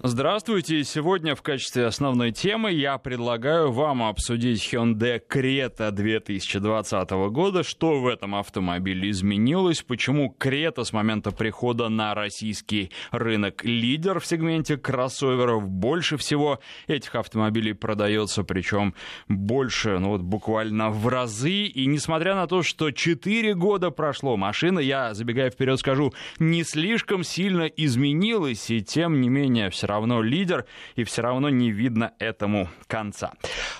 Здравствуйте. Сегодня в качестве основной темы я предлагаю вам обсудить Hyundai Creta 2020 года. Что в этом автомобиле изменилось? Почему Creta с момента прихода на российский рынок лидер в сегменте кроссоверов? Больше всего этих автомобилей продается, причем больше, ну вот буквально в разы. И несмотря на то, что 4 года прошло, машина, я забегая вперед скажу, не слишком сильно изменилась, и тем не менее все равно лидер, и все равно не видно этому конца.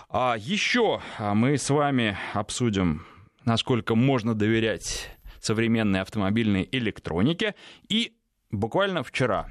А еще а, мы с вами обсудим, насколько можно доверять современной автомобильной электронике. И буквально вчера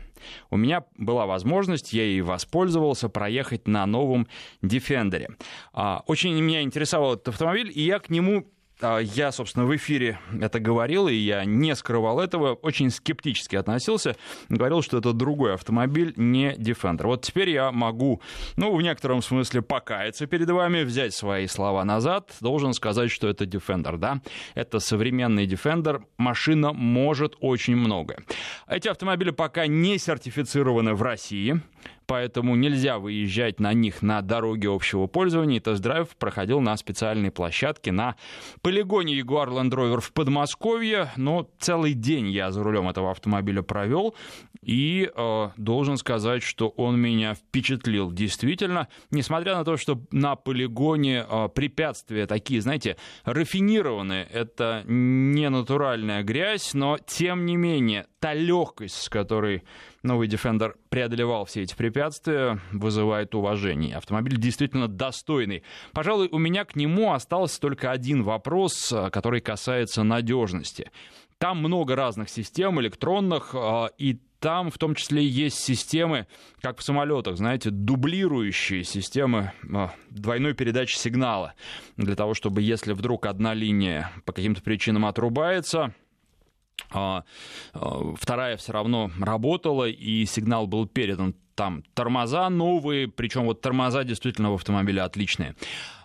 у меня была возможность, я ей воспользовался, проехать на новом Defender. А, очень меня интересовал этот автомобиль, и я к нему я, собственно, в эфире это говорил, и я не скрывал этого, очень скептически относился, говорил, что это другой автомобиль, не Defender. Вот теперь я могу, ну, в некотором смысле покаяться перед вами, взять свои слова назад, должен сказать, что это Defender, да, это современный Defender, машина может очень многое. Эти автомобили пока не сертифицированы в России, поэтому нельзя выезжать на них на дороге общего пользования. Тест-драйв проходил на специальной площадке на полигоне Jaguar Land Rover в Подмосковье, но целый день я за рулем этого автомобиля провел, и э, должен сказать, что он меня впечатлил. Действительно, несмотря на то, что на полигоне э, препятствия такие, знаете, рафинированные, это не натуральная грязь, но тем не менее та легкость, с которой новый Defender преодолевал все эти препятствия, вызывает уважение. Автомобиль действительно достойный. Пожалуй, у меня к нему остался только один вопрос, который касается надежности. Там много разных систем электронных, а, и там в том числе есть системы, как в самолетах, знаете, дублирующие системы а, двойной передачи сигнала. Для того, чтобы если вдруг одна линия по каким-то причинам отрубается, вторая все равно работала, и сигнал был передан. Там тормоза новые, причем вот тормоза действительно в автомобиле отличные.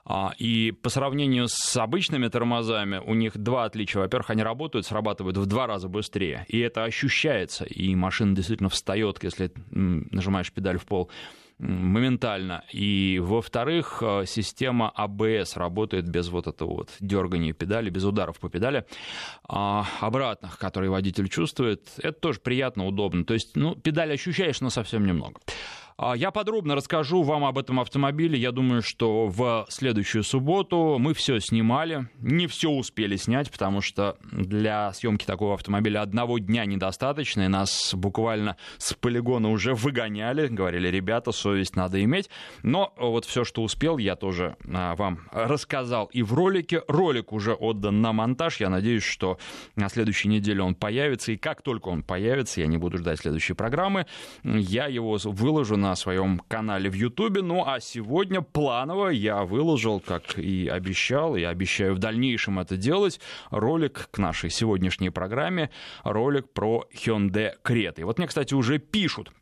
А, и по сравнению с обычными тормозами у них два отличия. Во-первых, они работают, срабатывают в два раза быстрее, и это ощущается, и машина действительно встает, если нажимаешь педаль в пол моментально. И, во-вторых, э, система АБС работает без вот этого вот дергания педали, без ударов по педали а, обратных, которые водитель чувствует. Это тоже приятно, удобно. То есть, ну, педаль ощущаешь, но совсем немного. А, я подробно расскажу вам об этом автомобиле. Я думаю, что в следующую субботу мы все снимали. Не все успели снять, потому что для съемки такого автомобиля одного дня недостаточно. И нас буквально с полигона уже выгоняли. Говорили, ребята, совесть надо иметь. Но вот все, что успел, я тоже а, вам рассказал и в ролике. Ролик уже отдан на монтаж. Я надеюсь, что на следующей неделе он появится. И как только он появится, я не буду ждать следующей программы, я его выложу на своем канале в Ютубе. Ну а сегодня планово я выложил, как и обещал, и обещаю в дальнейшем это делать, ролик к нашей сегодняшней программе, ролик про Hyundai Creta. И вот мне, кстати, уже пишут.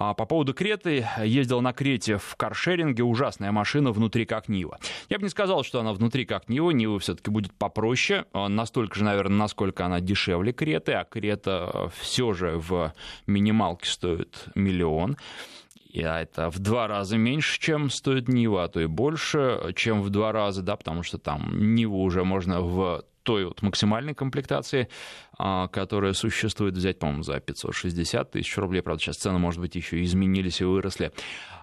А по поводу Креты, ездил на Крете в каршеринге, ужасная машина внутри как Нива. Я бы не сказал, что она внутри как Нива, Нива все-таки будет попроще, а настолько же, наверное, насколько она дешевле Креты, а Крета все же в минималке стоит миллион а это в два раза меньше, чем стоит Нива, а то и больше, чем в два раза, да, потому что там Ниву уже можно в той вот максимальной комплектации, а, которая существует, взять, по-моему, за 560 тысяч рублей. Правда, сейчас цены, может быть, еще изменились и выросли.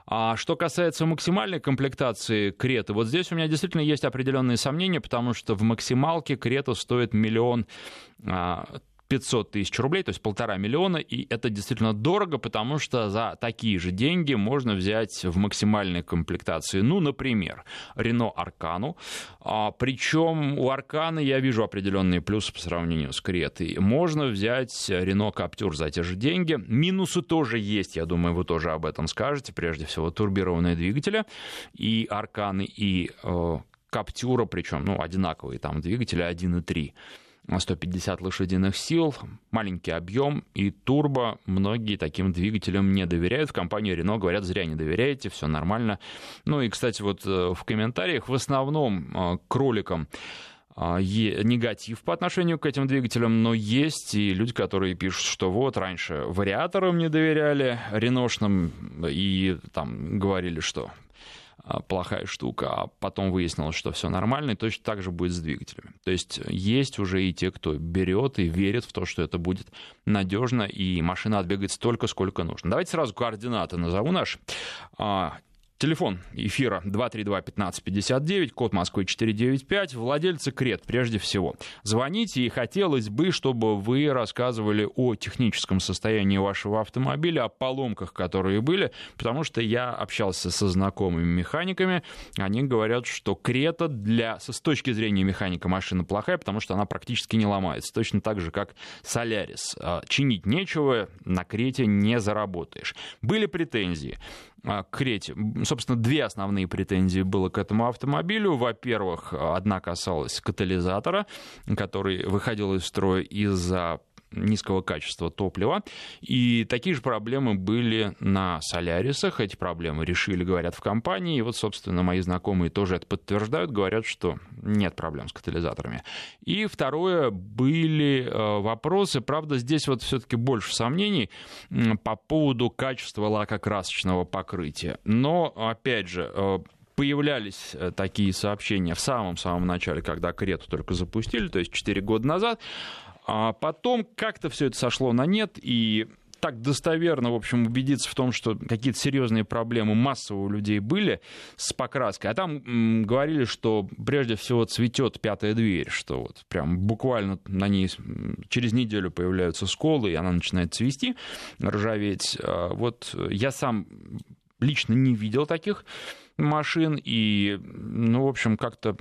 А что касается максимальной комплектации Креты, вот здесь у меня действительно есть определенные сомнения, потому что в максималке Крета стоит миллион а, 500 тысяч рублей, то есть полтора миллиона, и это действительно дорого, потому что за такие же деньги можно взять в максимальной комплектации, ну, например, Renault Аркану, а, причем у Арканы я вижу определенные плюсы по сравнению с Кретой. Можно взять Renault Captur за те же деньги, минусы тоже есть, я думаю, вы тоже об этом скажете, прежде всего турбированные двигатели, и Арканы, и э, Каптюра, причем, ну, одинаковые там двигатели 1.3. 150 лошадиных сил, маленький объем и турбо. Многие таким двигателям не доверяют. В компании Renault говорят, зря не доверяете, все нормально. Ну и, кстати, вот э, в комментариях в основном э, к роликам а, негатив по отношению к этим двигателям, но есть и люди, которые пишут, что вот раньше вариаторам не доверяли, реношным, и там говорили, что плохая штука, а потом выяснилось, что все нормально, и точно так же будет с двигателями. То есть есть уже и те, кто берет и верит в то, что это будет надежно, и машина отбегает столько, сколько нужно. Давайте сразу координаты назову наши. Телефон эфира 232-1559, код Москвы 495, владельцы Крет прежде всего. Звоните, и хотелось бы, чтобы вы рассказывали о техническом состоянии вашего автомобиля, о поломках, которые были, потому что я общался со знакомыми механиками, они говорят, что Крета для, с точки зрения механика машина плохая, потому что она практически не ломается, точно так же, как Солярис. А, чинить нечего, на Крете не заработаешь. Были претензии. А, к Крете. Собственно, две основные претензии было к этому автомобилю. Во-первых, одна касалась катализатора, который выходил из строя из-за низкого качества топлива. И такие же проблемы были на Солярисах. Эти проблемы решили, говорят, в компании. И вот, собственно, мои знакомые тоже это подтверждают, говорят, что нет проблем с катализаторами. И второе, были э, вопросы, правда, здесь вот все-таки больше сомнений по поводу качества лакокрасочного покрытия. Но, опять же, э, появлялись э, такие сообщения в самом-самом начале, когда Крету только запустили, то есть 4 года назад, а потом как-то все это сошло на нет, и так достоверно, в общем, убедиться в том, что какие-то серьезные проблемы массово у людей были с покраской. А там м, говорили, что прежде всего цветет пятая дверь, что вот прям буквально на ней через неделю появляются сколы, и она начинает цвести, ржаветь. А вот я сам лично не видел таких машин, и, ну, в общем, как-то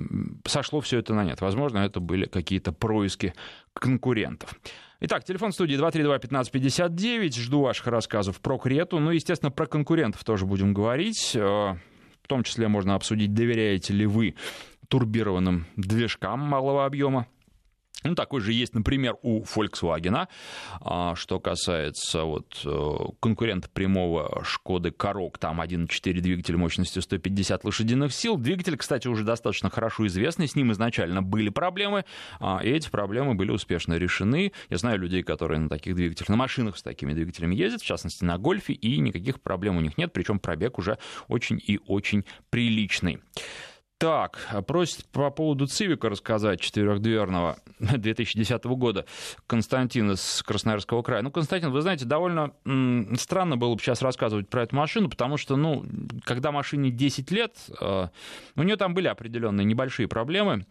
сошло все это на нет. Возможно, это были какие-то происки конкурентов. Итак, телефон студии 232-1559. Жду ваших рассказов про Крету. Ну, естественно, про конкурентов тоже будем говорить. Э, в том числе можно обсудить, доверяете ли вы турбированным движкам малого объема ну, такой же есть, например, у Volkswagen. А, что касается вот, э, конкурента прямого Шкоды Корок, там 1.4 двигатель мощностью 150 лошадиных сил. Двигатель, кстати, уже достаточно хорошо известный, с ним изначально были проблемы, а, и эти проблемы были успешно решены. Я знаю людей, которые на таких двигателях, на машинах с такими двигателями ездят, в частности, на Гольфе, и никаких проблем у них нет, причем пробег уже очень и очень приличный. Так, просит по поводу Цивика рассказать четырехдверного 2010 года Константин из Красноярского края. Ну, Константин, вы знаете, довольно странно было бы сейчас рассказывать про эту машину, потому что, ну, когда машине 10 лет, э, у нее там были определенные небольшие проблемы.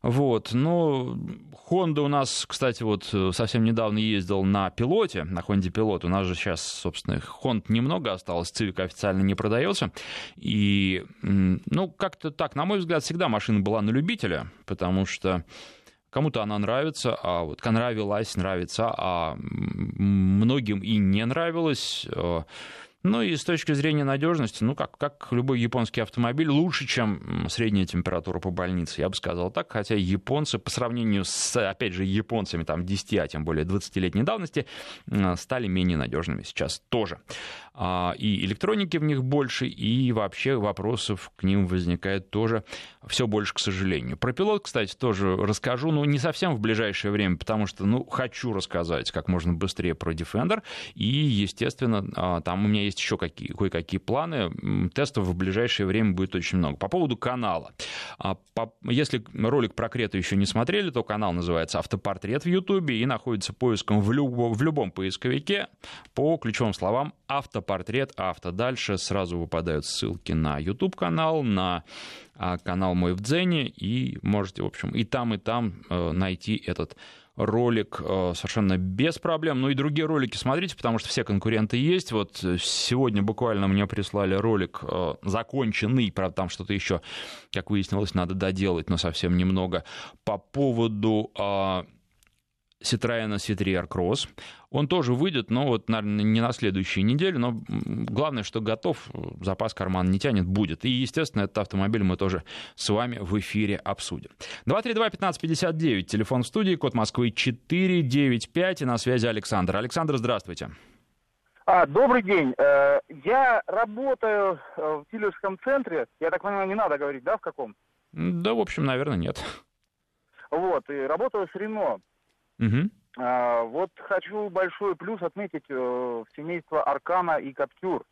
Вот, но Honda у нас, кстати, вот совсем недавно ездил на пилоте, на Honda пилот. У нас же сейчас, собственно, Honda немного осталось, Civic официально не продается. И, ну, как-то так, на мой взгляд, всегда машина была на любителя, потому что кому-то она нравится, а вот нравилась, нравится, а многим и не нравилось. Ну и с точки зрения надежности, ну как, как любой японский автомобиль, лучше, чем средняя температура по больнице, я бы сказал так, хотя японцы по сравнению с, опять же, японцами там 10, а тем более 20-летней давности, стали менее надежными сейчас тоже. А, и электроники в них больше, и вообще вопросов к ним возникает тоже все больше, к сожалению. Про пилот, кстати, тоже расскажу, но не совсем в ближайшее время, потому что, ну, хочу рассказать как можно быстрее про Defender, и, естественно, а, там у меня еще какие, кое-какие планы, тестов в ближайшее время будет очень много. По поводу канала. А, если ролик про Крету еще не смотрели, то канал называется «Автопортрет» в Ютубе и находится поиском в, любом, в любом поисковике по ключевым словам «Автопортрет авто». Дальше сразу выпадают ссылки на YouTube-канал, на а, канал мой в Дзене, и можете, в общем, и там, и там э, найти этот ролик э, совершенно без проблем. Ну и другие ролики смотрите, потому что все конкуренты есть. Вот сегодня буквально мне прислали ролик э, законченный, правда, там что-то еще, как выяснилось, надо доделать, но совсем немного, по поводу Citroёn C3 Cross. Он тоже выйдет, но вот, наверное, не на следующей неделе, но главное, что готов, запас карман не тянет, будет. И, естественно, этот автомобиль мы тоже с вами в эфире обсудим. 232-1559, телефон в студии, код Москвы 495, и на связи Александр. Александр, здравствуйте. А, добрый день. Э, я работаю э, в дилерском центре. Я так понимаю, не надо говорить, да, в каком? Да, в общем, наверное, нет. Вот, и работаю с Рено. Мгм. А, вот хочу большой плюс отметить э, семейство Аркана и Каптюр.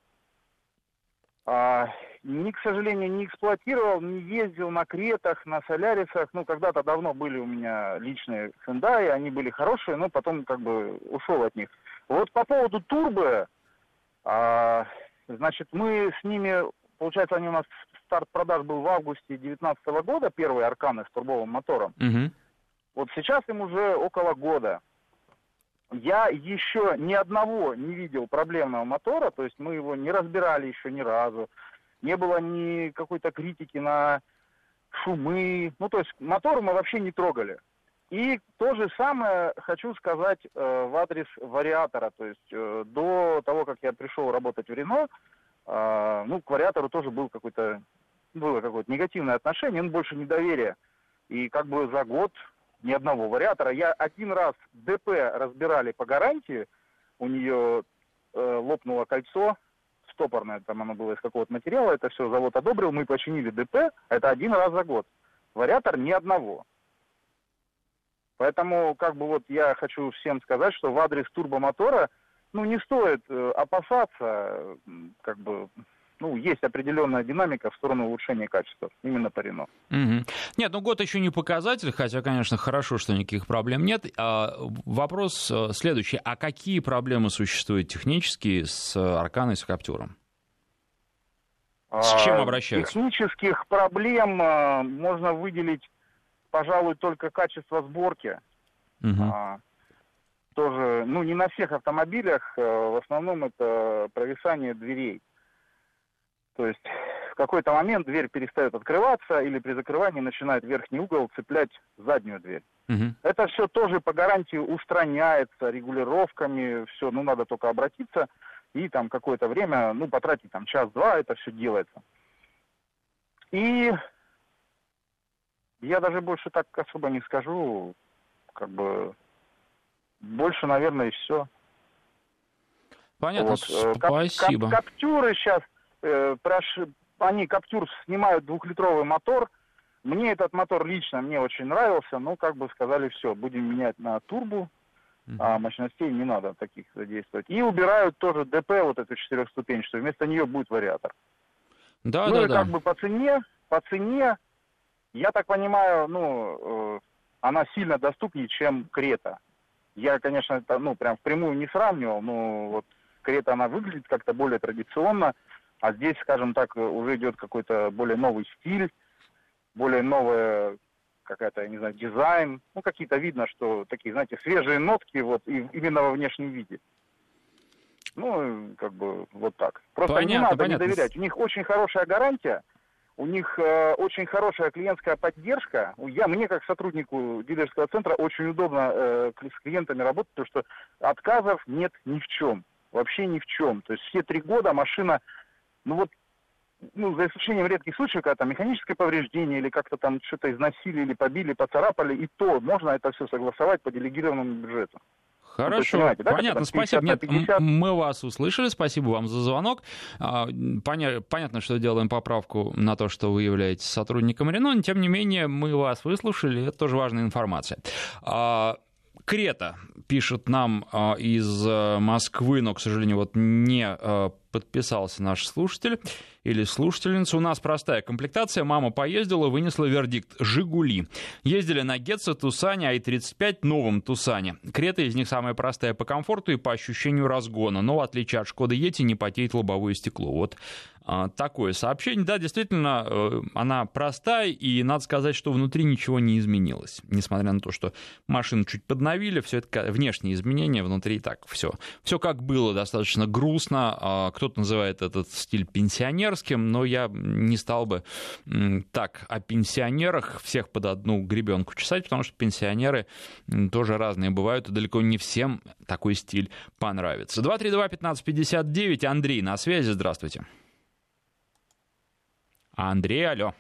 А, ни, к сожалению, не эксплуатировал, не ездил на Кретах, на Солярисах. Ну, когда-то давно были у меня личные Хендай, они были хорошие, но потом как бы ушел от них. Вот по поводу турбо, а, значит, мы с ними, получается, они у нас старт продаж был в августе 2019 года, первые Арканы с турбовым мотором. Мгм. Вот сейчас им уже около года. Я еще ни одного не видел проблемного мотора, то есть мы его не разбирали еще ни разу. Не было ни какой-то критики на шумы. Ну, то есть мотор мы вообще не трогали. И то же самое хочу сказать э, в адрес вариатора. То есть э, до того, как я пришел работать в Рено, э, ну, к вариатору тоже был какой-то, было какое-то негативное отношение, ну, больше недоверие. И как бы за год ни одного вариатора. Я один раз ДП разбирали по гарантии, у нее э, лопнуло кольцо, стопорное, там оно было из какого-то материала, это все завод одобрил, мы починили ДП, это один раз за год. Вариатор ни одного. Поэтому, как бы вот я хочу всем сказать, что в адрес турбомотора, ну, не стоит э, опасаться, как бы, ну, есть определенная динамика в сторону улучшения качества, именно по Рено. Мгм. Нет, ну год еще не показатель, хотя, конечно, хорошо, что никаких проблем нет. А, вопрос э, следующий. А какие проблемы существуют технические с Арканой и с Каптюром? С чем А, обращаются? Технических проблем а, можно выделить, пожалуй, только качество сборки. А, тоже, ну, не на всех автомобилях, э, в основном это провисание дверей. То есть в какой-то момент дверь перестает открываться или при закрывании начинает верхний угол цеплять заднюю дверь. Мгм. Это все тоже по гарантии устраняется регулировками, все, ну надо только обратиться и там какое-то время, ну потратить там час-два, это все делается. И я даже больше так особо не скажу, как бы больше, наверное, и все. Понятно, Вот, э, спасибо. кап- каптюры сейчас, э, прош- они каптюр снимают двухлитровый мотор. Мне этот мотор лично мне очень нравился, но как бы сказали, все, будем менять на турбу, Мгм. а мощностей не надо таких задействовать. И убирают тоже ДП, вот эту четырехступенчатую, вместо нее будет вариатор. Да, ну да, и да. как бы по цене, по цене, я так понимаю, ну, э, она сильно доступнее, чем Крета. Я, конечно, это, ну, прям впрямую не сравнивал, но вот Крета, она выглядит как-то более традиционно, а здесь, скажем так, э, уже идет какой-то более новый стиль, более новая какая-то, я не знаю, дизайн. Ну, какие-то видно, что такие, знаете, свежие нотки вот и именно во внешнем виде. Ну, как бы вот так. Просто не Понятно, надо понятно. не доверять. У них очень хорошая гарантия, у них э, очень хорошая клиентская поддержка. Я, мне, как сотруднику дилерского центра, очень удобно э, с клиентами работать, потому что отказов нет ни в чем. Вообще ни в чем. То есть все три года машина, ну вот, ну, за исключением редких случаев, когда там механическое повреждение или как-то там что-то износили или побили, поцарапали, и то можно это все согласовать по делегированному бюджету. Ну, есть, Хорошо, понимаете, да, понятно, как там спасибо. 50 на Нет, 50? м- мы вас услышали, спасибо вам за звонок. А, поня- Понятно, что делаем поправку на то, что вы являетесь сотрудником Рено, но тем не менее мы вас выслушали, это тоже важная информация. А, Крета пишет нам а, из э, Москвы, но, к сожалению, вот не э, подписался наш слушатель или слушательница. У нас простая комплектация. Мама поездила, вынесла вердикт. «Жигули». Ездили на Гетце, Тусане, АИ-35, новом Тусане. Крета из них самая простая по комфорту и по ощущению разгона. Но, в отличие от Шкоды Ети, не потеет лобовое стекло. Вот а, такое сообщение. Да, действительно, э, она простая, и надо сказать, что внутри ничего не изменилось. Несмотря на то, что машину чуть подновили, все это внешние изменения, внутри так все. Все как было, достаточно грустно. Кто-то называет этот стиль пенсионерским, но я не стал бы так о пенсионерах всех под одну гребенку чесать, потому что пенсионеры тоже разные бывают, и далеко не всем такой стиль понравится. 232-1559, Андрей на связи, здравствуйте. Андрей, алло.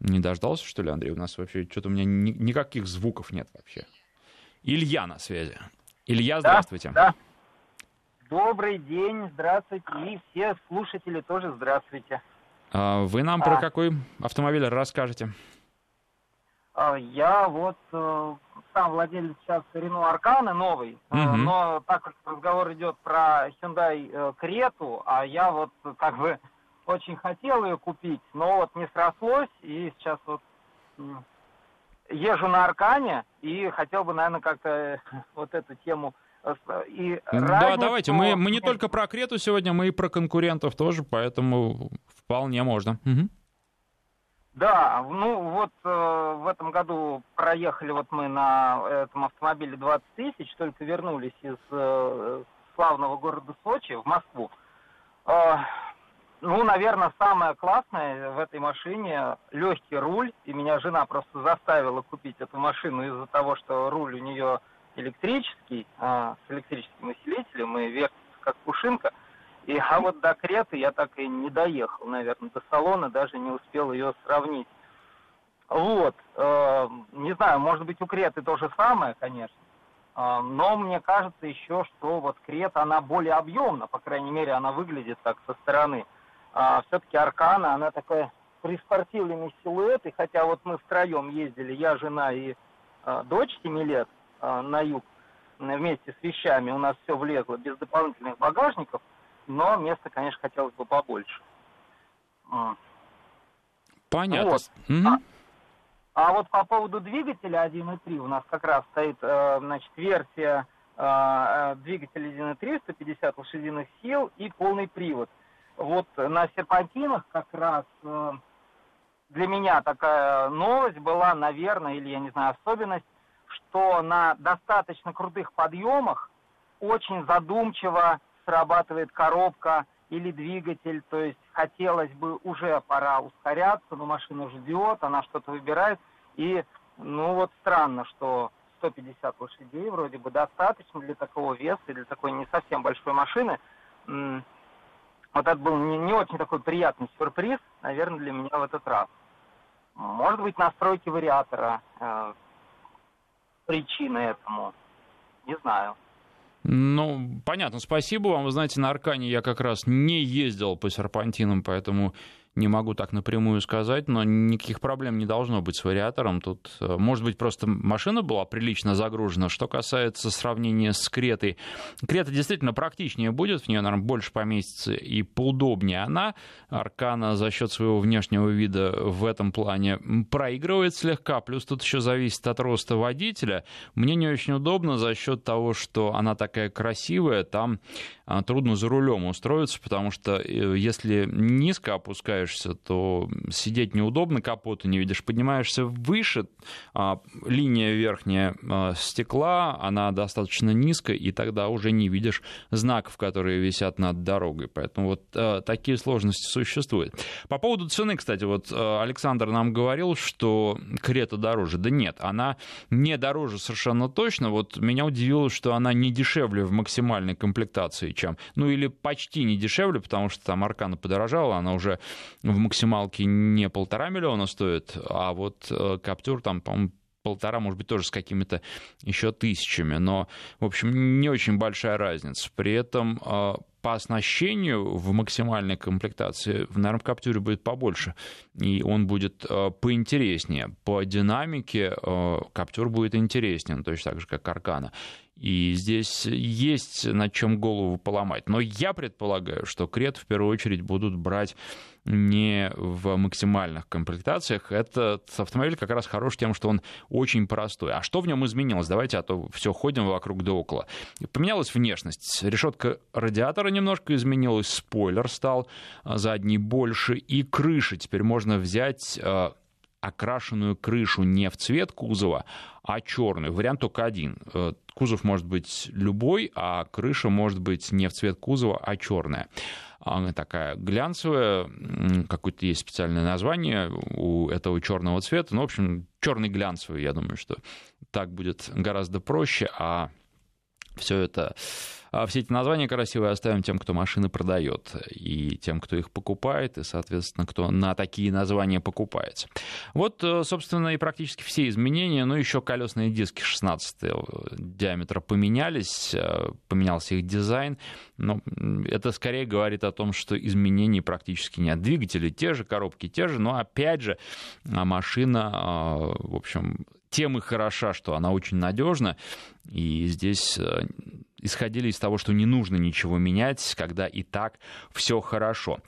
Не дождался, что ли, Андрей? У нас вообще что-то у меня ни- никаких звуков нет вообще. Илья на связи. Илья, здравствуйте. Да. Добрый день, здравствуйте. И все слушатели тоже здравствуйте. А, Вы нам про А. какой автомобиль расскажете? Я вот сам владелец сейчас Renault Аркана новый, угу. но так как разговор идет про Hyundai Крету, а я вот как бы очень хотел ее купить, но вот не срослось, и сейчас вот езжу на Аркане и хотел бы, наверное, как-то вот эту тему э, и да, давайте. Мы, мы не только про Крету сегодня, мы и про конкурентов тоже, поэтому вполне можно. Угу. Да, ну вот э, в этом году проехали вот мы на этом автомобиле 20 тысяч, только вернулись из э, славного города Сочи в Москву. Э, ну, наверное, самое классное в этой машине легкий руль. И меня жена просто заставила купить эту машину из-за того, что руль у нее электрический, а, с электрическим усилителем и вертится как пушинка. И, а вот до Креты я так и не доехал, наверное, до салона, даже не успел ее сравнить. Вот, э, не знаю, может быть, у Креты то же самое, конечно. Э, но мне кажется еще, что вот Крета, она более объемна, по крайней мере, она выглядит так со стороны а, все-таки Аркана, она такая приспортивленный силуэт, и хотя вот мы втроем ездили, я, жена и а, дочь 7 лет на юг вместе с вещами, у нас все влезло без дополнительных багажников, но места, конечно, хотелось бы побольше. Понятно. Вот. Угу. А, а вот по поводу двигателя 1.3 у нас как раз стоит, э, значит, версия двигателя 1.3, 150 лошадиных сил и полный привод – вот на серпантинах как раз э, для меня такая новость была, наверное, или я не знаю, особенность, что на достаточно крутых подъемах очень задумчиво срабатывает коробка или двигатель, то есть хотелось бы уже пора ускоряться, но машина ждет, она что-то выбирает, и ну вот странно, что 150 лошадей вроде бы достаточно для такого веса, для такой не совсем большой машины. Вот это был не, не очень такой приятный сюрприз, наверное, для меня в этот раз. Может быть, настройки вариатора э, причина этому. Не знаю. Ну, понятно, спасибо вам. Вы знаете, на Аркане я как раз не ездил по серпантинам, поэтому не могу так напрямую сказать, но никаких проблем не должно быть с вариатором. Тут, э, может быть, просто машина была прилично загружена. Что касается сравнения с Кретой, Крета действительно практичнее будет, в нее, наверное, больше поместится и поудобнее она. Аркана за счет своего внешнего вида в этом плане проигрывает слегка, плюс тут еще зависит от роста водителя. Мне не очень удобно за счет того, что она такая красивая, там а, трудно за рулем устроиться, потому что э, если низко опускаешься, то сидеть неудобно, капота не видишь. Поднимаешься выше, а, линия верхняя а, стекла, она достаточно низкая, и тогда уже не видишь знаков, которые висят над дорогой. Поэтому вот такие сложности существуют. По поводу цены, кстати, вот Александр нам говорил, что Крета дороже. Да нет, она не дороже совершенно точно. Вот меня удивило, что она не дешевле в максимальной комплектации, чем. Ну или почти не дешевле, потому что там Аркана подорожала, она уже в максималке не полтора миллиона стоит, а вот э, Каптюр там, по-моему, полтора, может быть, тоже с какими-то еще тысячами. Но, в общем, не очень большая разница. При этом э, по оснащению в максимальной комплектации в наверное, Каптюре будет побольше, и он будет э, поинтереснее. По динамике Каптюр будет интереснее, точно так же, как Аркана. И здесь есть над чем голову поломать. Но я предполагаю, что крет в первую очередь будут брать не в максимальных комплектациях. Этот автомобиль как раз хорош тем, что он очень простой. А что в нем изменилось? Давайте, а то все ходим вокруг да около. Поменялась внешность. Решетка радиатора немножко изменилась, спойлер стал задний больше, и крыша теперь можно взять а, окрашенную крышу не в цвет кузова, а черную. Вариант только один. Э, кузов может быть любой, а крыша может быть не в цвет кузова, а черная. Она такая глянцевая, какое-то есть специальное название у этого черного цвета. Ну, в общем, черный глянцевый, я думаю, что так будет гораздо проще, а все это а все эти названия красивые оставим тем, кто машины продает, и тем, кто их покупает, и, соответственно, кто на такие названия покупается. Вот, э, собственно, и практически все изменения, ну, еще колесные диски 16 диаметра поменялись, э, поменялся их дизайн, но это скорее говорит о том, что изменений практически нет. Двигатели те же, коробки те же, но, опять же, а машина, а, в общем, тем и хороша, что она очень надежна, и здесь э, исходили из того, что не нужно ничего менять, когда и так все хорошо.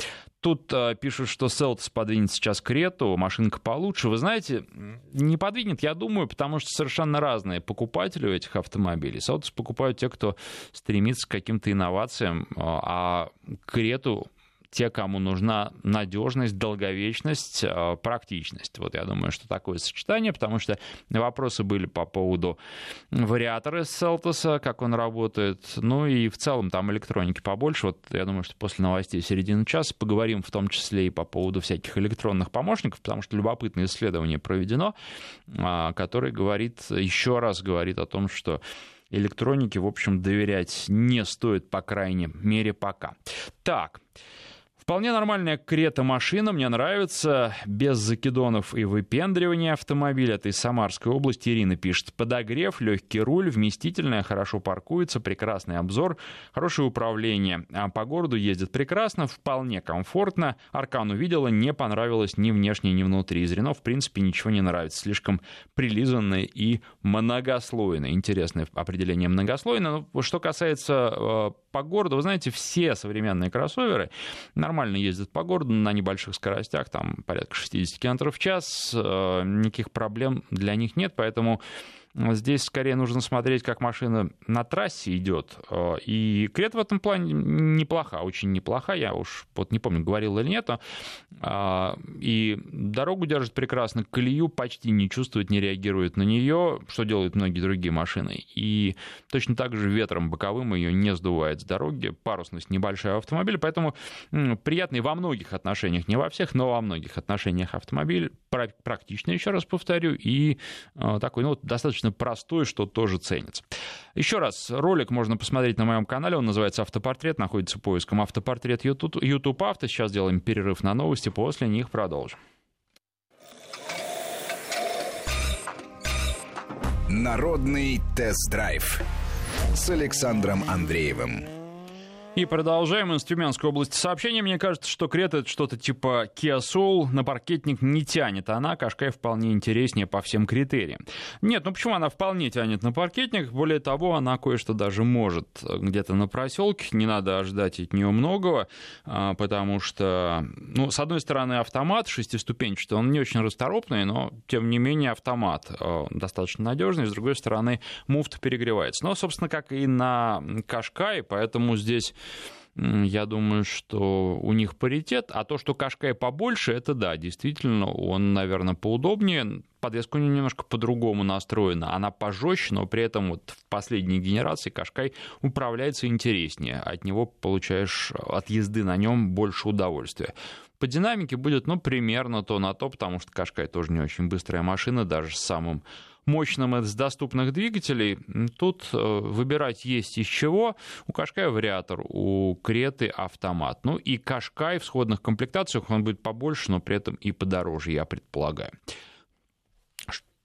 Тут э, пишут, что Селтс подвинет сейчас Крету, машинка получше. Вы знаете, не подвинет, я думаю, потому что совершенно разные покупатели у этих автомобилей. Селтс покупают те, кто стремится к каким-то инновациям, э, а Крету те, кому нужна надежность, долговечность, э, практичность. Вот я думаю, что такое сочетание, потому что вопросы были по поводу вариатора Селтоса, как он работает, ну и в целом там электроники побольше. Вот я думаю, что после новостей середины часа поговорим в том числе и по поводу всяких электронных помощников, потому что любопытное исследование проведено, а, которое говорит, еще раз говорит о том, что электронике, в общем, доверять не стоит, по крайней мере, пока. Так, Вполне нормальная крета-машина, мне нравится, без закидонов и выпендривания автомобиля. Это из Самарской области. Ирина пишет. Подогрев, легкий руль, вместительная, хорошо паркуется, прекрасный обзор, хорошее управление. А по городу ездит прекрасно, вполне комфортно. Аркан увидела, не понравилось ни внешне, ни внутри. Из Рено, в принципе, ничего не нравится. Слишком прилизанное и многослойное. Интересное определение многослойное. Но что касается э, по городу, вы знаете, все современные кроссоверы нормально ездят по городу на небольших скоростях, там порядка 60 км в час, э, никаких проблем для них нет, поэтому Здесь скорее нужно смотреть, как машина на трассе идет. Э, и Крет в этом плане неплоха, очень неплоха. Я уж вот не помню, говорил или нет. А, и дорогу держит прекрасно, колею почти не чувствует, не реагирует на нее, что делают многие другие машины. И точно так же ветром боковым ее не сдувает с дороги. Парусность небольшая автомобиль, поэтому приятный во многих отношениях, не во всех, но во многих отношениях автомобиль. Практичный, еще раз повторю, и э, такой ну, достаточно достаточно простой, что тоже ценится. Еще раз, ролик можно посмотреть на моем канале, он называется «Автопортрет», находится поиском «Автопортрет YouTube, YouTube Авто». Сейчас делаем перерыв на новости, после них продолжим. Народный тест-драйв с Александром Андреевым. И продолжаем из Тюменской области сообщение. Мне кажется, что Крета это что-то типа Kia Soul на паркетник не тянет, она, Кашкай, вполне интереснее по всем критериям. Нет, ну почему она вполне тянет на паркетник? Более того, она кое-что даже может где-то на проселке. Не надо ожидать от нее многого, а, потому что, ну, с одной стороны, автомат шестиступенчатый, он не очень расторопный, но, тем не менее, автомат а, достаточно надежный. С другой стороны, муфта перегревается. Но, собственно, как и на Кашкай, поэтому здесь я думаю, что у них паритет. А то, что Кашкай побольше, это да, действительно, он, наверное, поудобнее. Подвеска у него немножко по-другому настроена. Она пожестче, но при этом вот в последней генерации Кашкай управляется интереснее. От него получаешь от езды на нем больше удовольствия. По динамике будет, ну, примерно то на то, потому что Кашкай тоже не очень быстрая машина, даже с самым мощным из доступных двигателей. Тут э, выбирать есть из чего. У Кашкая вариатор, у Креты автомат. Ну и Кашкай в сходных комплектациях он будет побольше, но при этом и подороже, я предполагаю.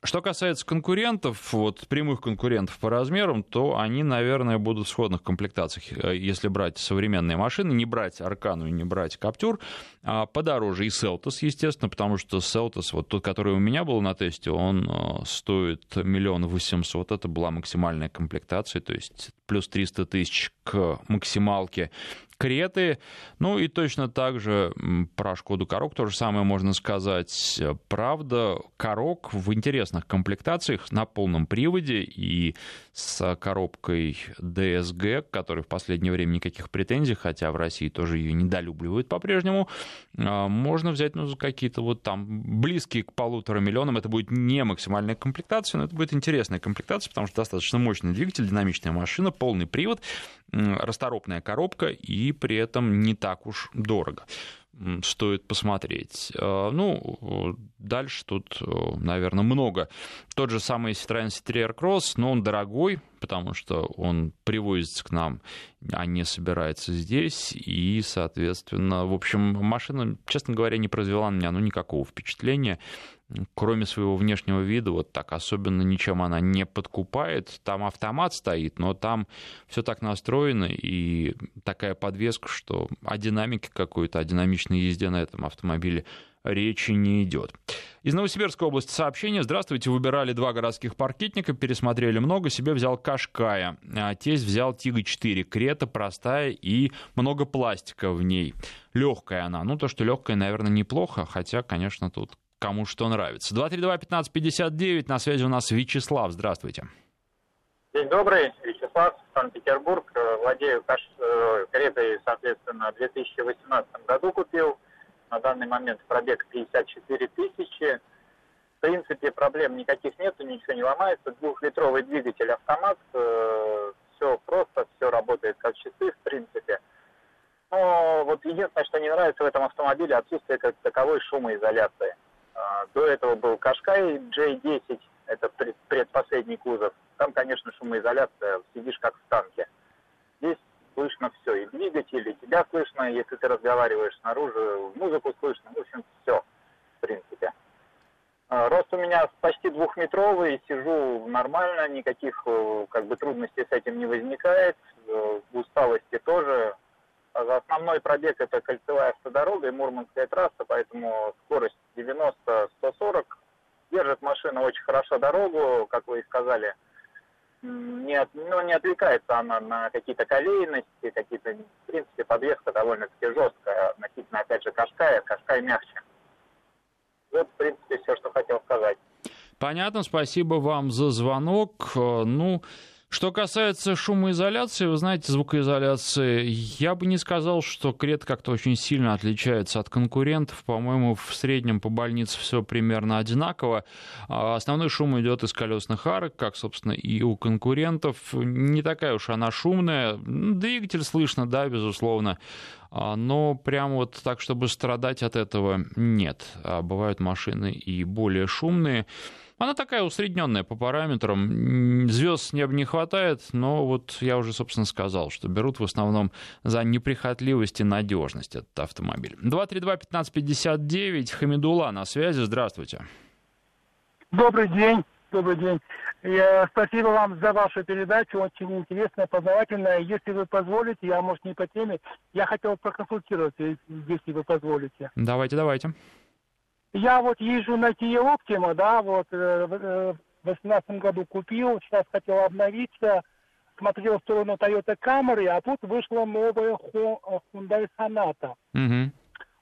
Что касается конкурентов, вот прямых конкурентов по размерам, то они, наверное, будут в сходных комплектациях, э, если брать современные машины, не брать Аркану и не брать Каптюр, а подороже и Селтос, естественно, потому что Селтос, вот тот, который у меня был на тесте, он э, стоит миллион восемьсот, это была максимальная комплектация, то есть плюс 300 тысяч к максималке Креты. Ну и точно так же про Шкоду Корок то же самое можно сказать. Правда, Корок в интересных комплектациях на полном приводе и с коробкой DSG, который в последнее время никаких претензий, хотя в России тоже ее недолюбливают по-прежнему, а, можно взять ну, какие-то вот там близкие к полутора миллионам. Это будет не максимальная комплектация, но это будет интересная комплектация, потому что достаточно мощный двигатель, динамичная машина, полный привод, расторопная коробка и при этом не так уж дорого. стоит посмотреть. Э, ну, дальше тут, э, наверное, много. Тот же самый Citroёn C3 Cross, но он дорогой, потому что он привозится к нам, а не собирается здесь. И, соответственно, в общем, машина, честно говоря, не произвела на меня ну, никакого впечатления кроме своего внешнего вида, вот так особенно ничем она не подкупает. Там автомат стоит, но там все так настроено, и такая подвеска, что о динамике какой-то, о динамичной езде на этом автомобиле речи не идет. Из Новосибирской области сообщение. Здравствуйте, выбирали два городских паркетника, пересмотрели много, себе взял Кашкая. А тесть взял Тига-4, Крета простая и много пластика в ней. Легкая она. Ну, то, что легкая, наверное, неплохо, хотя, конечно, тут кому что нравится. 232-1559, на связи у нас Вячеслав, здравствуйте. День добрый, Вячеслав, Санкт-Петербург. Э, владею каш... Э, соответственно, в 2018 году купил. На данный момент пробег 54 тысячи. В принципе, проблем никаких нет, ничего не ломается. Двухлитровый двигатель автомат. Э, все просто, все работает как часы, в принципе. Но вот единственное, что не нравится в этом автомобиле, отсутствие как таковой шумоизоляции. А, до этого был Кашкай J10, это предпоследний кузов. Там, конечно, шумоизоляция, сидишь как в танке. Здесь слышно все, и двигатель, и тебя слышно, если ты разговариваешь снаружи, музыку слышно, в общем, все, в принципе. А, рост у меня почти двухметровый, сижу нормально, никаких э, как бы трудностей с этим не возникает, э, усталости тоже, Основной пробег это кольцевая автодорога и Мурманская трасса, поэтому скорость 90-140. Держит машина очень хорошо дорогу, как вы и сказали. Не, ну, не отвлекается она на какие-то колейности, какие-то, в принципе, подвеска довольно-таки жесткая, относительно, опять же, Кашкая, Кашкай мягче. Вот, в принципе, все, что хотел сказать. Понятно, спасибо вам за звонок. Ну, что касается шумоизоляции, вы знаете, звукоизоляции, я бы не сказал, что Крет как-то очень сильно отличается от конкурентов. По-моему, в среднем по больнице все примерно одинаково. А основной шум идет из колесных арок, как, собственно, и у конкурентов. Не такая уж она шумная. Двигатель слышно, да, безусловно. А, но прям вот так, чтобы страдать от этого, нет. А бывают машины и более шумные. Она такая усредненная по параметрам. Звезд с неба не хватает, но вот я уже, собственно, сказал, что берут в основном за неприхотливость и надежность этот автомобиль. 232-1559, Хамидула на связи, здравствуйте. Добрый день, добрый день. Я, спасибо вам за вашу передачу, очень интересная, познавательная. Если вы позволите, я, может, не по теме, я хотел проконсультироваться, если вы позволите. Давайте, давайте. Я вот езжу на Kia Optima, да, вот э, э, в 2018 году купил, сейчас хотел обновиться, смотрел в сторону Toyota Camry, а тут вышла новая Hyundai Sonata. Угу.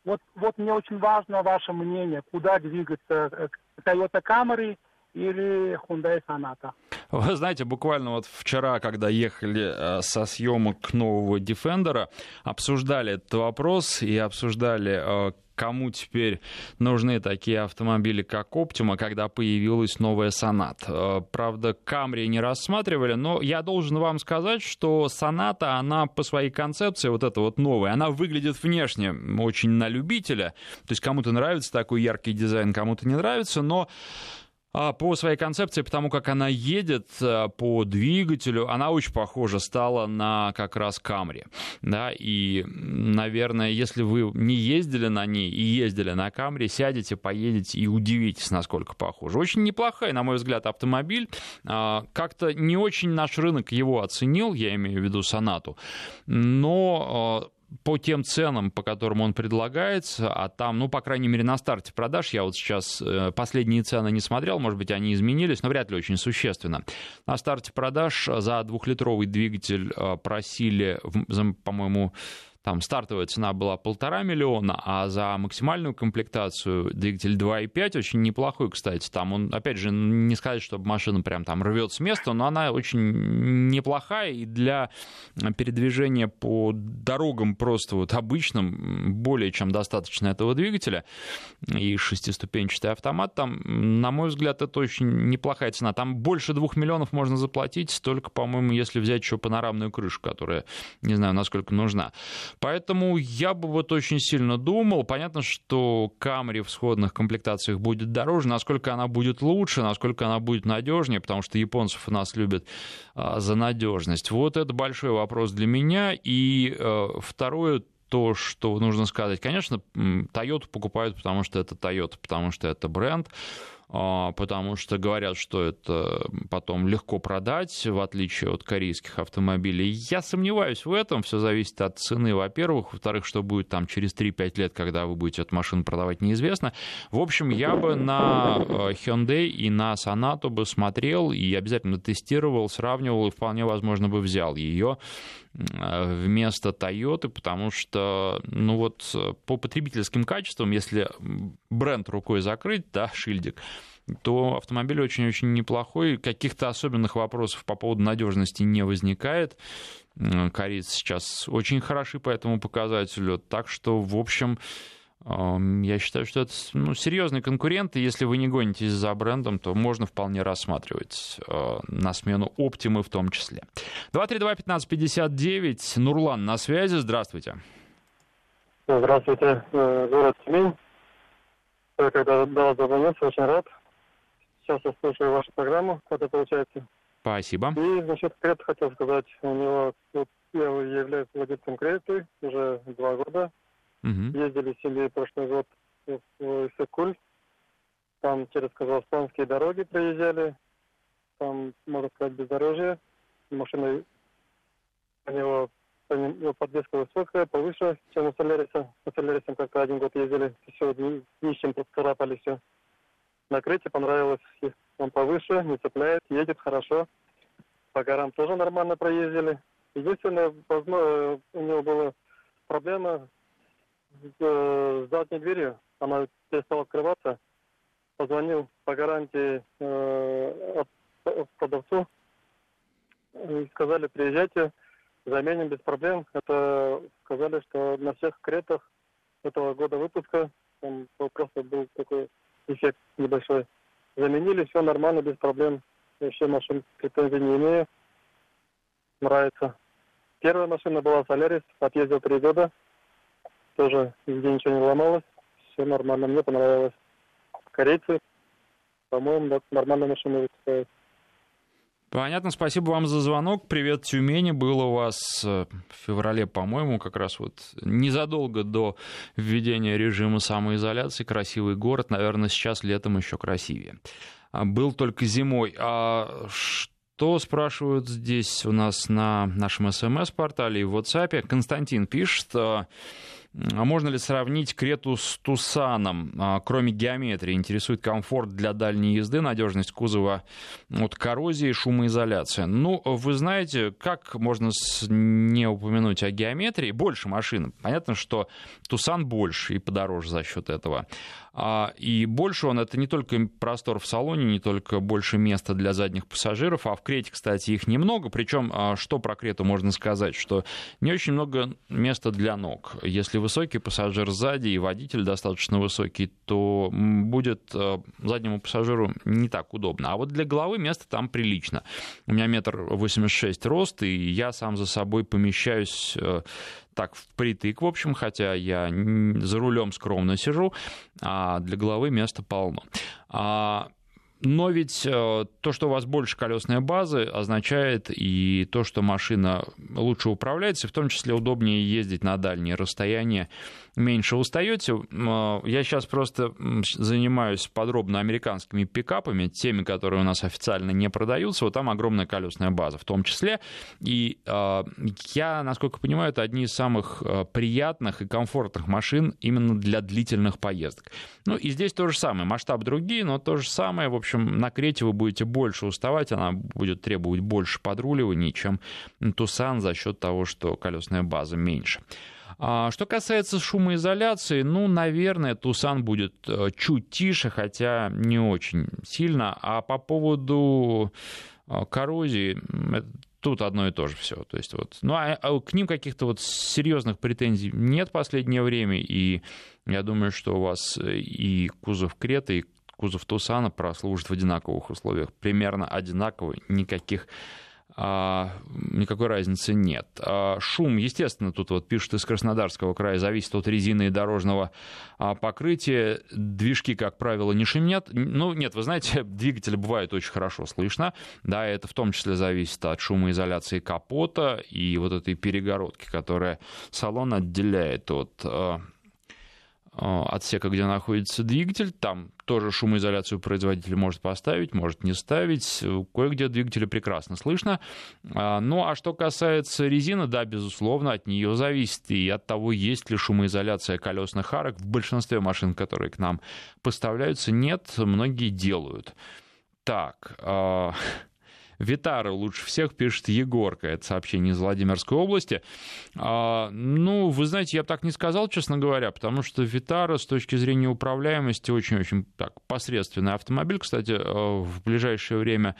Вот, вот мне очень важно ваше мнение, куда двигаться, э, Toyota Camry или Hyundai Sonata. Вы знаете, буквально вот вчера, когда ехали со съемок нового Defender, обсуждали этот вопрос и обсуждали, кому теперь нужны такие автомобили, как Optima, когда появилась новая Sonata. Э, правда, Camry не рассматривали, но я должен вам сказать, что Sonata, она по своей концепции, вот эта вот новая, она выглядит внешне очень на любителя. То есть кому-то нравится такой яркий дизайн, кому-то не нравится, но по своей концепции, потому как она едет э, по двигателю, она очень похожа стала на как раз Камри. Да, и, наверное, если вы не ездили на ней и ездили на Камри, сядете, поедете и удивитесь, насколько похоже. Очень неплохая, на мой взгляд, автомобиль. А, как-то не очень наш рынок его оценил, я имею в виду Сонату, но а, по тем ценам, по которым он предлагается, а там, ну, по крайней мере, на старте продаж, я вот сейчас э, последние цены не смотрел, может быть, они изменились, но вряд ли очень существенно. На старте продаж за двухлитровый двигатель э, просили, по-моему, там стартовая цена была полтора миллиона, а за максимальную комплектацию двигатель 2.5 очень неплохой, кстати. Там он, опять же, не сказать, чтобы машина прям там рвет с места, но она очень неплохая и для передвижения по дорогам просто вот обычным более чем достаточно этого двигателя. И шестиступенчатый автомат там, на мой взгляд, это очень неплохая цена. Там больше двух миллионов можно заплатить, только, по-моему, если взять еще панорамную крышу, которая, не знаю, насколько нужна. Поэтому я бы вот очень сильно думал. Понятно, что Камри в сходных комплектациях будет дороже. Насколько она будет лучше, насколько она будет надежнее, потому что японцев у нас любят а, за надежность. Вот это большой вопрос для меня. И э, второе, то, что нужно сказать. Конечно, Toyota покупают, потому что это Toyota, потому что это бренд. А, потому что говорят, что это потом легко продать, в отличие от корейских автомобилей. Я сомневаюсь в этом, все зависит от цены, во-первых. Во-вторых, что будет там через 3-5 лет, когда вы будете эту машину продавать, неизвестно. В общем, я бы на э, Hyundai и на Sonata бы смотрел и обязательно тестировал, сравнивал и вполне возможно бы взял ее вместо Toyota, потому что, ну вот, по потребительским качествам, если бренд рукой закрыть, да, шильдик, то автомобиль очень-очень неплохой. Каких-то особенных вопросов по поводу надежности не возникает. Корейцы сейчас очень хороши по этому показателю. Так что, в общем, я считаю, что это ну, серьезный конкурент, и если вы не гонитесь за брендом, то можно вполне рассматривать э, на смену Оптимы в том числе. 232-1559, Нурлан на связи, здравствуйте. Здравствуйте, э, город Тюмень. Когда до вас дозвонился, очень рад часто слушаю вашу программу, когда получается. Спасибо. И насчет крета хотел сказать. У него, вот, я являюсь владельцем кредиты уже два года. Угу. Ездили с семьей прошлый год в Иссыкуль. Там через казахстанские дороги проезжали. Там, можно сказать, бездорожье. Машина у него подвеска высокая, повыше, чем у Соляриса. По Солярисам как-то один год ездили, все днищем поцарапали все. Накрытие понравилось. Он повыше, не цепляет, едет хорошо. По горам тоже нормально проездили. Единственное, возможно, у него была проблема э, с задней дверью. Она перестала открываться. Позвонил по гарантии э, продавцу. И сказали, приезжайте, заменим без проблем. Это сказали, что на всех кретах этого года выпуска там просто был такой эффект небольшой. Заменили, все нормально, без проблем. Вообще машин претензий не имею. Нравится. Первая машина была Солярис, отъездил три года. Тоже нигде ничего не ломалось. Все нормально, мне понравилось. Корейцы, по-моему, нормальная машина выпускают. Понятно, спасибо вам за звонок. Привет, Тюмени. Было у вас э, в феврале, по-моему, как раз вот незадолго до введения режима самоизоляции. Красивый город, наверное, сейчас летом еще красивее. А, был только зимой. А что спрашивают здесь у нас на нашем смс-портале и в WhatsApp? Константин пишет, а можно ли сравнить Крету с Тусаном? А, кроме геометрии, интересует комфорт для дальней езды, надежность кузова от коррозии, шумоизоляция. Ну, вы знаете, как можно не упомянуть о геометрии? Больше машин. Понятно, что Тусан больше и подороже за счет этого. А, и больше он это не только простор в салоне, не только больше места для задних пассажиров, а в Крете, кстати, их немного. Причем, а, что про Крету можно сказать, что не очень много места для ног. Если высокий пассажир сзади и водитель достаточно высокий, то будет а, заднему пассажиру не так удобно. А вот для головы места там прилично. У меня метр восемьдесят шесть рост, и я сам за собой помещаюсь так впритык, в общем, хотя я за рулем скромно сижу, а для головы места полно. Но ведь э, то, что у вас больше колесной базы, означает и то, что машина лучше управляется, в том числе удобнее ездить на дальние расстояния меньше устаете. Я сейчас просто занимаюсь подробно американскими пикапами, теми, которые у нас официально не продаются. Вот там огромная колесная база в том числе. И а, я, насколько понимаю, это одни из самых а, приятных и комфортных машин именно для длительных поездок. Ну и здесь то же самое. Масштаб другие, но то же самое. В общем, на Крете вы будете больше уставать, она будет требовать больше подруливаний, чем Тусан за счет того, что колесная база меньше. А, что касается шумоизоляции, ну, наверное, Тусан будет э, чуть тише, хотя не очень сильно. А по поводу э, коррозии, тут одно и то же все. То есть вот, ну, а, а к ним каких-то вот серьезных претензий нет в последнее время, и я думаю, что у вас и кузов Крета, и кузов Тусана прослужит в одинаковых условиях, примерно одинаково, никаких никакой разницы нет. А, шум, естественно, тут вот пишут из Краснодарского края, зависит от резины и дорожного а, покрытия. Движки, как правило, не шумят. Ну, нет, вы знаете, двигатели бывают очень хорошо слышно. Да, это в том числе зависит от шумоизоляции капота и вот этой перегородки, которая салон отделяет от а, отсека, где находится двигатель. Там тоже шумоизоляцию производитель может поставить, может не ставить. Кое-где двигатели прекрасно слышно. А, ну, а что касается резины, да, безусловно, от нее зависит и от того, есть ли шумоизоляция колесных арок. В большинстве машин, которые к нам поставляются, нет, многие делают. Так, а, Витара лучше всех, пишет Егорка. Это сообщение из Владимирской области. А, ну, вы знаете, я бы так не сказал, честно говоря, потому что Витара с точки зрения управляемости очень-очень так посредственный автомобиль. Кстати, э, в ближайшее время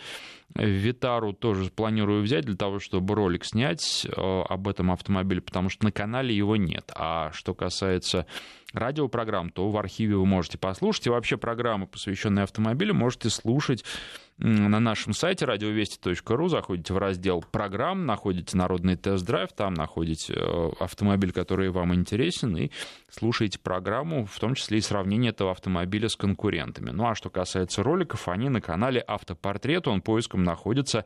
Витару тоже планирую взять для того, чтобы ролик снять э, об этом автомобиле, потому что на канале его нет. А что касается радиопрограмм, то в архиве вы можете послушать. И вообще программы, посвященные автомобилю, можете слушать на нашем сайте радиовести.ру, заходите в раздел программ, находите народный тест-драйв, там находите э, автомобиль, который вам интересен, и слушаете программу, в том числе и сравнение этого автомобиля с конкурентами. Ну а что касается роликов, они на канале Автопортрет, он поиском находится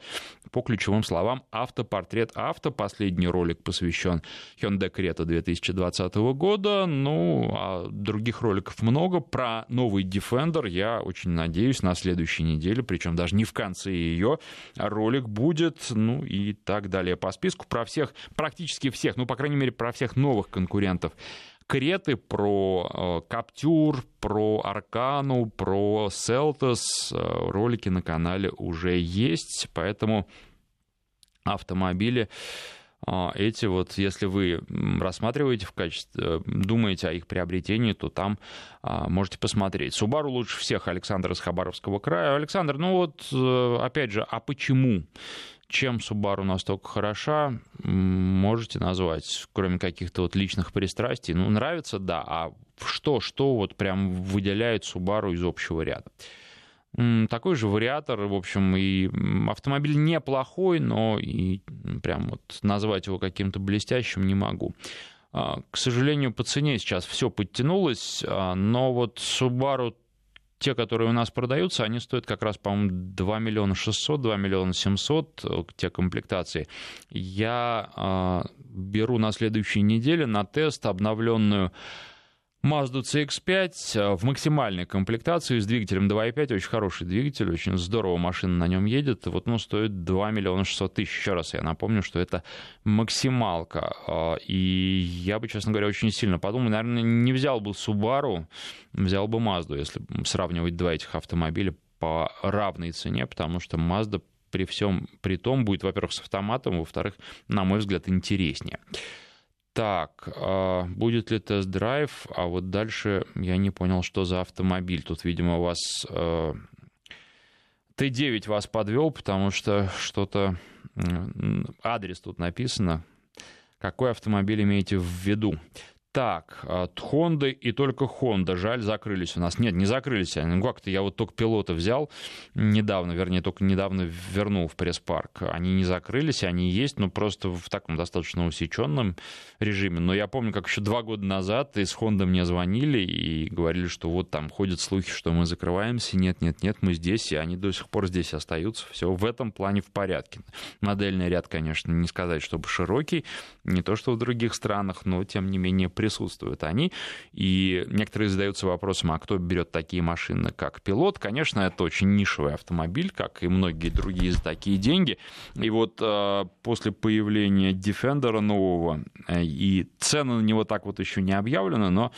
по ключевым словам Автопортрет Авто. Последний ролик посвящен Hyundai Creta 2020 года. Ну, а других роликов много. Про новый Defender я очень надеюсь на следующей неделе, причем даже не в конце ее, ролик будет, ну и так далее по списку. Про всех, практически всех, ну, по крайней мере, про всех новых конкурентов Креты, про э, про Аркану, про Селтос. Э, ролики на канале уже есть, поэтому автомобили эти вот, если вы рассматриваете в качестве, думаете о их приобретении, то там можете посмотреть. Субару лучше всех Александр из Хабаровского края. Александр, ну вот, опять же, а почему? Чем Subaru настолько хороша, можете назвать, кроме каких-то вот личных пристрастий. Ну, нравится, да, а что, что вот прям выделяет Subaru из общего ряда? Такой же вариатор, в общем, и автомобиль неплохой, но и прям вот назвать его каким-то блестящим не могу. А, к сожалению, по цене сейчас все подтянулось, а, но вот Subaru те, которые у нас продаются, они стоят как раз, по-моему, 2 миллиона 600, 2 миллиона 700, э, те комплектации. Я э, беру на следующей неделе на тест обновленную Mazda CX-5 э, в максимальной комплектации с двигателем 2.5. Очень хороший двигатель, очень здорово машина на нем едет. Вот, ну, стоит 2 миллиона 600 тысяч. Еще раз я напомню, что это максималка. Э, и я бы, честно говоря, очень сильно подумал, наверное, не взял бы Subaru, взял бы Mazda, если сравнивать два этих автомобиля по равной цене, потому что Mazda при всем при том будет, во-первых, с автоматом, во-вторых, на мой взгляд, интереснее. Так, а будет ли тест-драйв? А вот дальше я не понял, что за автомобиль. Тут, видимо, у вас э, Т9 вас подвел, потому что что-то адрес тут написано. Какой автомобиль имеете в виду? Так, от Honda и только Honda. Жаль, закрылись у нас. Нет, не закрылись они. Ну как-то я вот только пилота взял недавно, вернее, только недавно вернул в пресс-парк. Они не закрылись, они есть, но просто в таком достаточно усеченном режиме. Но я помню, как еще два года назад из Honda мне звонили и говорили, что вот там ходят слухи, что мы закрываемся. Нет, нет, нет, мы здесь, и они до сих пор здесь остаются. Все в этом плане в порядке. Модельный ряд, конечно, не сказать, чтобы широкий, не то что в других странах, но тем не менее присутствуют они. И некоторые задаются вопросом, а кто берет такие машины, как пилот? Конечно, это очень нишевый автомобиль, как и многие другие за такие деньги. И вот э, после появления Defender нового, э, и цены на него так вот еще не объявлены, но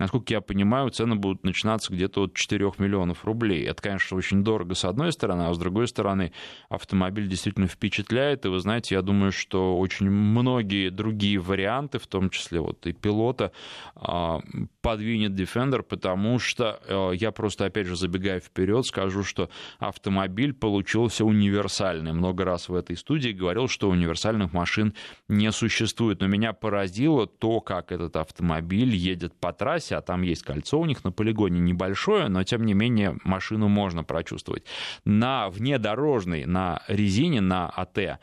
насколько я понимаю, цены будут начинаться где-то от 4 миллионов рублей. Это, конечно, очень дорого с одной стороны, а с другой стороны автомобиль действительно впечатляет. И вы знаете, я думаю, что очень многие другие варианты, в том числе вот и пилота, а, подвинет Defender, потому что э, я просто, опять же, забегая вперед, скажу, что автомобиль получился универсальный. Много раз в этой студии говорил, что универсальных машин не существует. Но меня поразило то, как этот автомобиль едет по трассе, хотя там есть кольцо у них на полигоне небольшое, но тем не менее машину можно прочувствовать. На внедорожной, на резине, на АТ,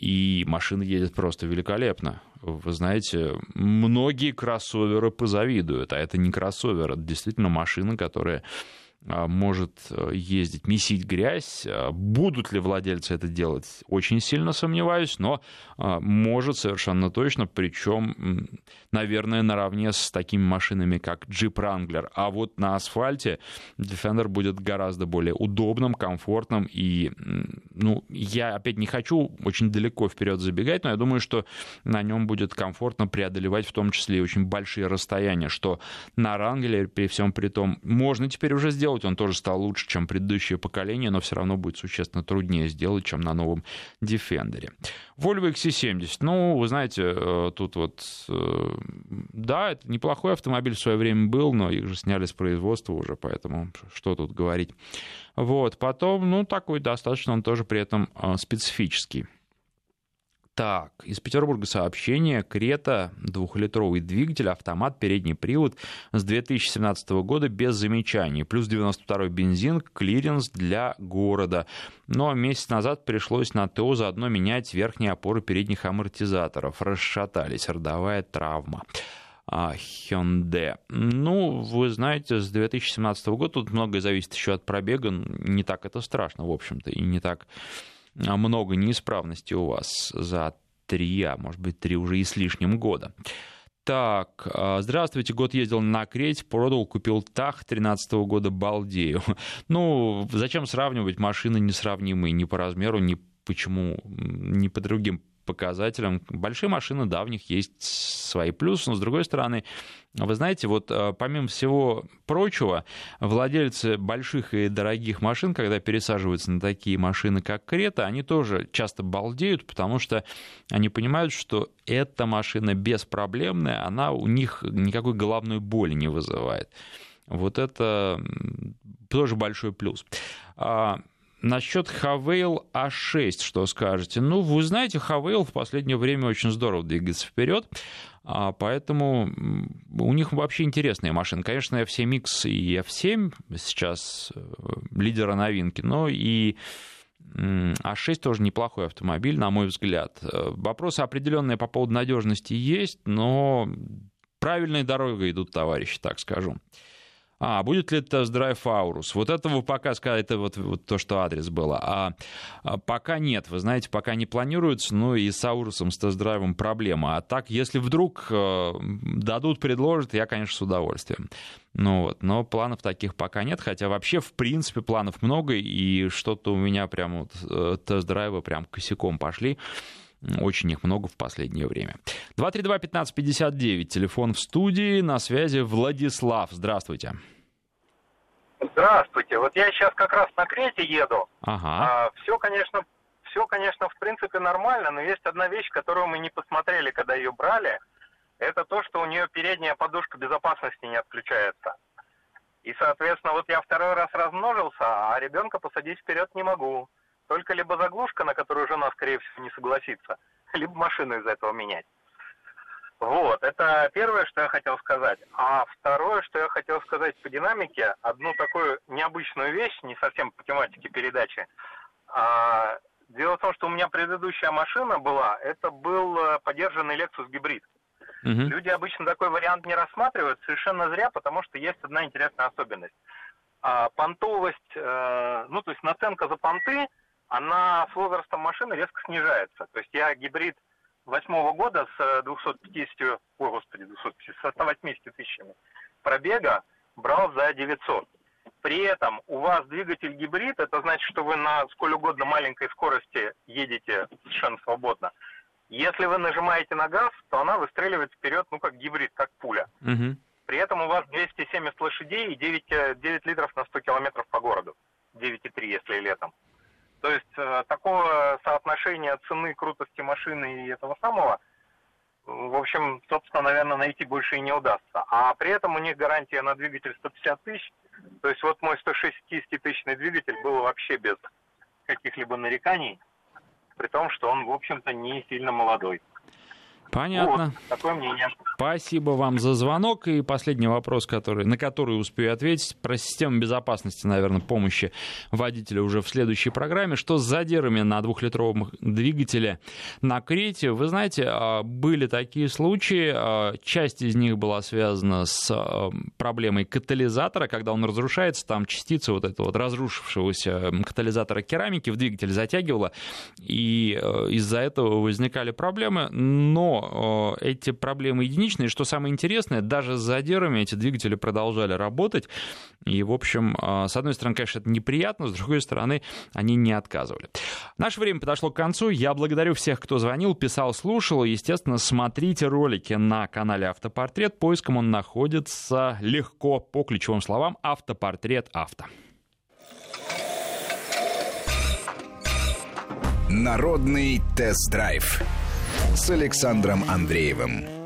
и машина едет просто великолепно. Вы знаете, многие кроссоверы позавидуют, а это не кроссовер, это действительно машина, которая а, может э, ездить, месить грязь. А, будут ли владельцы это делать, очень сильно сомневаюсь, но а, может совершенно точно, причем, наверное, наравне с такими машинами, как Jeep Wrangler. А вот на асфальте Defender будет гораздо более удобным, комфортным. И, ну, я опять не хочу очень далеко вперед забегать, но я думаю, что на нем будет комфортно преодолевать в том числе и очень большие расстояния, что на Wrangler при всем при том можно теперь уже сделать сделать. Он тоже стал лучше, чем предыдущее поколение, но все равно будет существенно труднее сделать, чем на новом Defender. Volvo XC70. Ну, вы знаете, э, тут вот... Э, да, это неплохой автомобиль в свое время был, но их же сняли с производства уже, поэтому что тут говорить. Вот, потом, ну, такой достаточно, он тоже при этом э, специфический. Так, из Петербурга сообщение. Крета, двухлитровый двигатель, автомат, передний привод с 2017 года без замечаний. Плюс 92 бензин, клиренс для города. Но месяц назад пришлось на ТО заодно менять верхние опоры передних амортизаторов. Расшатались, родовая травма. А, Hyundai. Ну, вы знаете, с 2017 года тут многое зависит еще от пробега. Не так это страшно, в общем-то, и не так много неисправностей у вас за три, а может быть три уже и с лишним года. Так, а, здравствуйте, год ездил на Крете, продал, купил ТАХ 13 года, балдею. Ну, зачем сравнивать машины несравнимые ни по размеру, ни почему, ни по другим показателям. Большие машины, да, в них есть свои плюсы, но с другой стороны, вы знаете, вот э, помимо всего прочего, владельцы больших и дорогих машин, когда пересаживаются на такие машины, как Крета, они тоже часто балдеют, потому что они понимают, что эта машина беспроблемная, она у них никакой головной боли не вызывает. Вот это тоже большой плюс. Насчет Хавейл А6, что скажете? Ну, вы знаете, Хавейл в последнее время очень здорово двигается вперед. А, поэтому у них вообще интересные машины. Конечно, F7X и F7 сейчас э, лидеры новинки, но и А6 тоже неплохой автомобиль, на мой взгляд. Э, вопросы определенные по поводу надежности есть, но правильной дорогой идут товарищи, так скажу. А, будет ли тест-драйв Аурус? Вот этого пока это вот, вот то, что адрес было. А, а пока нет, вы знаете, пока не планируется, ну и с Аурусом, с тест-драйвом проблема. А так, если вдруг э, дадут, предложат, я, конечно, с удовольствием. Ну вот, но планов таких пока нет, хотя вообще, в принципе, планов много, и что-то у меня прям вот э, тест-драйвы прям косяком пошли. Очень их много в последнее время. 232-1559, телефон в студии, на связи Владислав. Здравствуйте. Здравствуйте. Вот я сейчас как раз на Крете еду. Ага. А, все, конечно, все, конечно, в принципе нормально, но есть одна вещь, которую мы не посмотрели, когда ее брали. Это то, что у нее передняя подушка безопасности не отключается. И, соответственно, вот я второй раз размножился, а ребенка посадить вперед не могу. Только либо заглушка, на которую жена, скорее всего, не согласится, либо машину из-за этого менять. Вот, это первое, что я хотел сказать. А второе, что я хотел сказать по динамике, одну такую необычную вещь, не совсем по тематике передачи. А, дело в том, что у меня предыдущая машина была, это был э, подержанный Lexus гибрид. Угу. Люди обычно такой вариант не рассматривают совершенно зря, потому что есть одна интересная особенность. А, понтовость, а, ну то есть наценка за понты, она с возрастом машины резко снижается. То есть я гибрид восьмого года с 250, ой, господи, 250, с 180 тысячами пробега брал за 900. При этом у вас двигатель гибрид, это значит, что вы на сколь угодно маленькой скорости едете совершенно свободно. Если вы нажимаете на газ, то она выстреливает вперед, ну, как гибрид, как пуля. Угу. При этом у вас 270 лошадей и 9, 9 литров на 100 километров по городу. 9,3, если летом. Такого соотношения цены, крутости машины и этого самого, в общем, собственно, наверное, найти больше и не удастся. А при этом у них гарантия на двигатель 150 тысяч. То есть вот мой 160-тысячный двигатель был вообще без каких-либо нареканий, при том, что он, в общем-то, не сильно молодой. Понятно. Вот, такое мнение. Спасибо вам за звонок. И последний вопрос, который, на который успею ответить, про систему безопасности, наверное, помощи водителя уже в следующей программе. Что с задирами на двухлитровом двигателе на Крете? Вы знаете, а, были такие случаи. А, часть из них была связана с а, проблемой катализатора, когда он разрушается, там частицы вот этого вот разрушившегося катализатора керамики в двигатель затягивало, и из-за этого возникали проблемы. Но эти проблемы единичные, что самое интересное, даже с задирами эти двигатели продолжали работать. И, в общем, а, с одной стороны, конечно, это неприятно, с другой стороны, они не отказывали. Наше время подошло к концу. Я благодарю всех, кто звонил, писал, слушал. Естественно, смотрите ролики на канале «Автопортрет». Поиском он находится легко по ключевым словам «Автопортрет авто». Народный тест-драйв с Александром Андреевым.